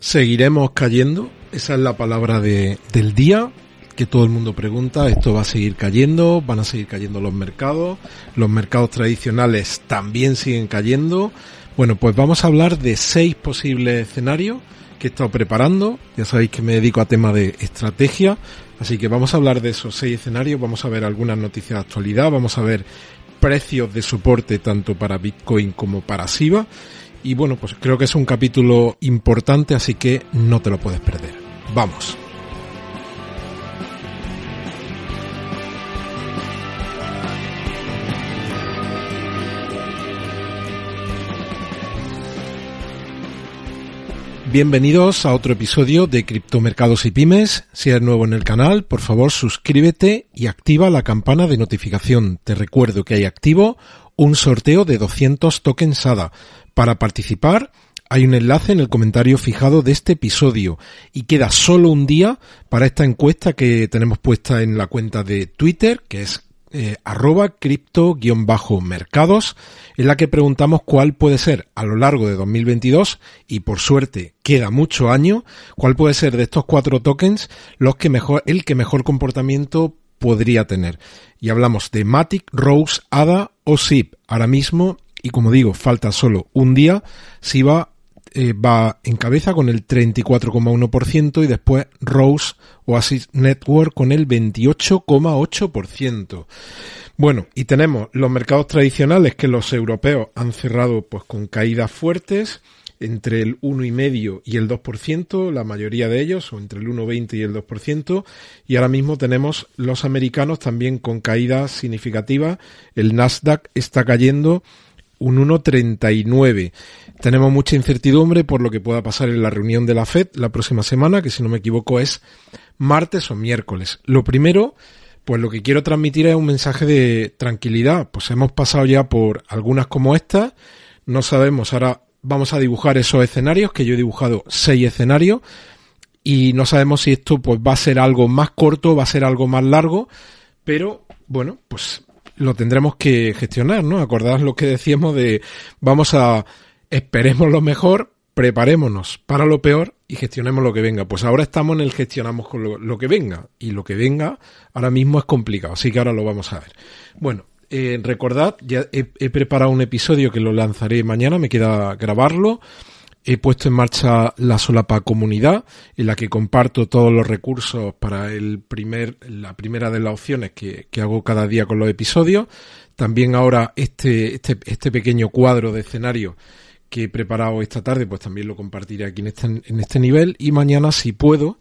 ¿Seguiremos cayendo? Esa es la palabra de, del día que todo el mundo pregunta. Esto va a seguir cayendo, van a seguir cayendo los mercados, los mercados tradicionales también siguen cayendo. Bueno, pues vamos a hablar de seis posibles escenarios que he estado preparando. Ya sabéis que me dedico a tema de estrategia, así que vamos a hablar de esos seis escenarios, vamos a ver algunas noticias de actualidad, vamos a ver precios de soporte tanto para Bitcoin como para SIBA. Y bueno, pues creo que es un capítulo importante, así que no te lo puedes perder. Vamos. Bienvenidos a otro episodio de Criptomercados y Pymes. Si eres nuevo en el canal, por favor suscríbete y activa la campana de notificación. Te recuerdo que hay activo un sorteo de 200 tokens ADA. Para participar, hay un enlace en el comentario fijado de este episodio y queda solo un día para esta encuesta que tenemos puesta en la cuenta de Twitter, que es eh, arroba cripto-mercados, en la que preguntamos cuál puede ser a lo largo de 2022, y por suerte queda mucho año, cuál puede ser de estos cuatro tokens los que mejor, el que mejor comportamiento podría tener. Y hablamos de Matic, Rose, ADA o SIP. Ahora mismo, y como digo, falta solo un día, SIBA eh, va en cabeza con el 34,1% y después Rose Oasis Network con el 28,8%. Bueno, y tenemos los mercados tradicionales que los europeos han cerrado pues con caídas fuertes entre el 1,5 y el 2%, la mayoría de ellos, o entre el 1,20 y el 2%, y ahora mismo tenemos los americanos también con caídas significativas. El Nasdaq está cayendo un 1,39. Tenemos mucha incertidumbre por lo que pueda pasar en la reunión de la Fed la próxima semana, que si no me equivoco es martes o miércoles. Lo primero, pues lo que quiero transmitir es un mensaje de tranquilidad. Pues hemos pasado ya por algunas como esta. No sabemos, ahora vamos a dibujar esos escenarios, que yo he dibujado seis escenarios. Y no sabemos si esto pues va a ser algo más corto, va a ser algo más largo. Pero bueno, pues lo tendremos que gestionar, ¿no? Acordad lo que decíamos de vamos a esperemos lo mejor, preparémonos para lo peor y gestionemos lo que venga. Pues ahora estamos en el gestionamos con lo, que venga y lo que venga ahora mismo es complicado, así que ahora lo vamos a ver. Bueno, eh, recordad, ya he, preparado un episodio que lo lanzaré mañana, me queda grabarlo. He puesto en marcha la Solapa Comunidad, en la que comparto todos los recursos para el primer, la primera de las opciones que, que hago cada día con los episodios. También ahora este, este, este pequeño cuadro de escenario que he preparado esta tarde, pues también lo compartiré aquí en este, en este nivel. Y mañana, si puedo,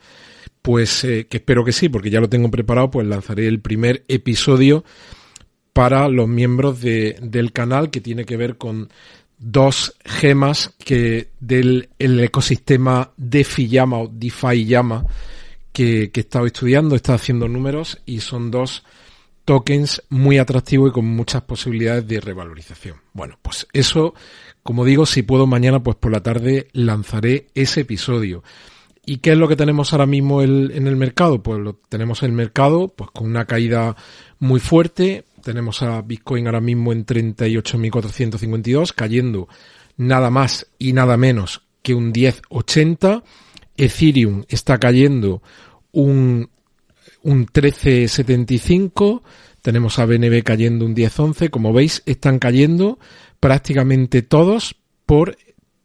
pues eh, que espero que sí, porque ya lo tengo preparado, pues lanzaré el primer episodio para los miembros de, del canal que tiene que ver con dos gemas que del el ecosistema DeFi llama o DeFi llama que, que he estado estudiando, he estado haciendo números y son dos tokens muy atractivos y con muchas posibilidades de revalorización. Bueno, pues eso, como digo, si puedo mañana, pues por la tarde lanzaré ese episodio. ¿Y qué es lo que tenemos ahora mismo en el mercado? Pues lo tenemos el mercado pues con una caída muy fuerte, tenemos a Bitcoin ahora mismo en 38.452, cayendo nada más y nada menos que un 10.80. Ethereum está cayendo un, un 13.75. Tenemos a BNB cayendo un 10.11. Como veis, están cayendo prácticamente todos por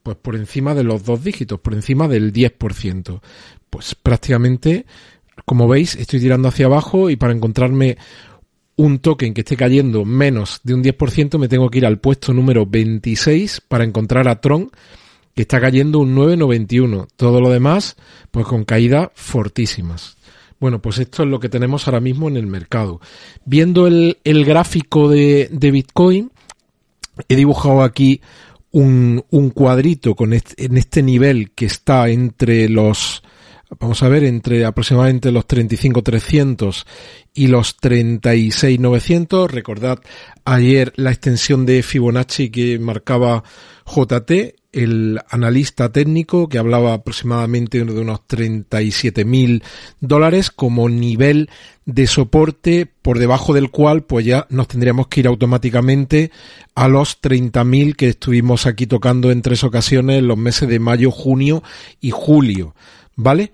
pues por encima de los dos dígitos, por encima del 10%. Pues prácticamente, como veis, estoy tirando hacia abajo y para encontrarme un token que esté cayendo menos de un 10%, me tengo que ir al puesto número 26 para encontrar a Tron, que está cayendo un 9,91. Todo lo demás, pues con caídas fortísimas. Bueno, pues esto es lo que tenemos ahora mismo en el mercado. Viendo el, gráfico de, de Bitcoin, he dibujado aquí un, un cuadrito con en este nivel que está entre los vamos a ver, entre aproximadamente los 35.300 y los 36.900. Recordad ayer la extensión de Fibonacci que marcaba JT, el analista técnico que hablaba aproximadamente de unos 37.000 dólares como nivel de soporte por debajo del cual pues ya nos tendríamos que ir automáticamente a los 30.000 que estuvimos aquí tocando en tres ocasiones en los meses de mayo, junio y julio. ¿Vale?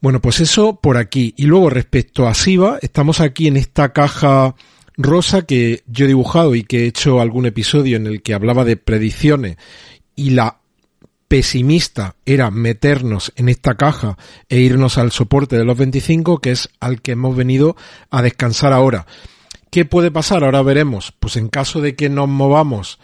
Bueno, pues eso por aquí. Y luego respecto a SIVA, estamos aquí en esta caja rosa que yo he dibujado y que he hecho algún episodio en el que hablaba de predicciones y la pesimista era meternos en esta caja e irnos al soporte de los 25, que es al que hemos venido a descansar ahora. ¿Qué puede pasar? Ahora veremos. Pues en caso de que nos movamos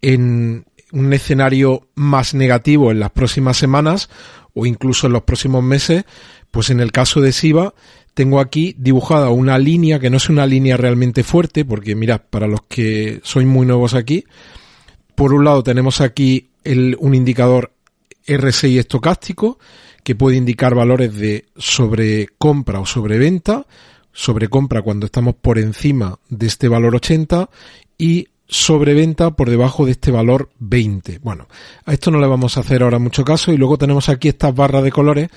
en un escenario más negativo en las próximas semanas, o incluso en los próximos meses, pues en el caso de SIVA tengo aquí dibujada una línea que no es una línea realmente fuerte, porque mirad, para los que sois muy nuevos aquí, por un lado tenemos aquí el, un indicador RSI estocástico que puede indicar valores de sobrecompra o sobreventa, sobrecompra cuando estamos por encima de este valor 80 y sobreventa por debajo de este valor 20. Bueno, a esto no le vamos a hacer ahora mucho caso y luego tenemos aquí estas barras de colores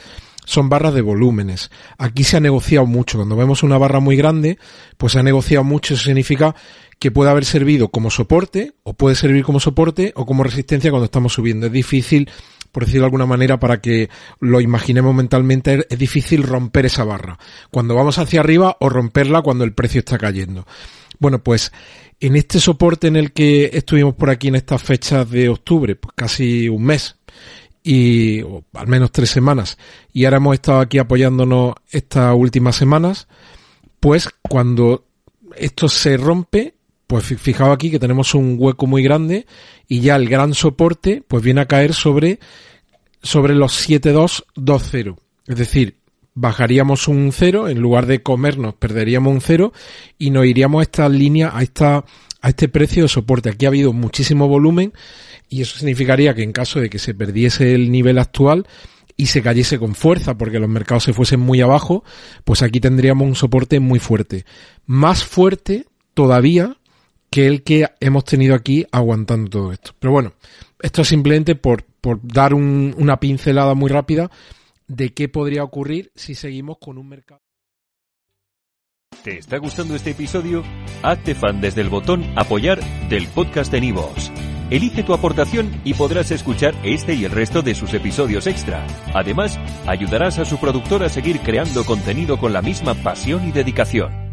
son barras de volúmenes. Aquí se ha negociado mucho. Cuando vemos una barra muy grande, pues se ha negociado mucho. Eso significa que puede haber servido como soporte, o puede servir como soporte, o como resistencia cuando estamos subiendo. Es difícil, por decirlo de alguna manera, para que lo imaginemos mentalmente, es difícil romper esa barra. Cuando vamos hacia arriba o romperla cuando el precio está cayendo. Bueno, pues en este soporte en el que estuvimos por aquí en estas fechas de octubre, pues casi un mes, y al menos tres semanas, y ahora hemos estado aquí apoyándonos estas últimas semanas, pues cuando esto se rompe, pues fijaos aquí que tenemos un hueco muy grande y ya el gran soporte pues viene a caer sobre sobre los 7220. Es decir, bajaríamos un cero, en lugar de comernos perderíamos un cero y nos iríamos a esta línea, a esta a este precio de soporte. Aquí ha habido muchísimo volumen y eso significaría que en caso de que se perdiese el nivel actual y se cayese con fuerza porque los mercados se fuesen muy abajo, pues aquí tendríamos un soporte muy fuerte. Más fuerte todavía que el que hemos tenido aquí aguantando todo esto. Pero bueno, esto es simplemente por, por dar una pincelada muy rápida de qué podría ocurrir si seguimos con un mercado. ¿Te está gustando este episodio? Hazte fan desde el botón apoyar del podcast de Nivos. Elige tu aportación y podrás escuchar este y el resto de sus episodios extra. Además, ayudarás a su productor a seguir creando contenido con la misma pasión y dedicación.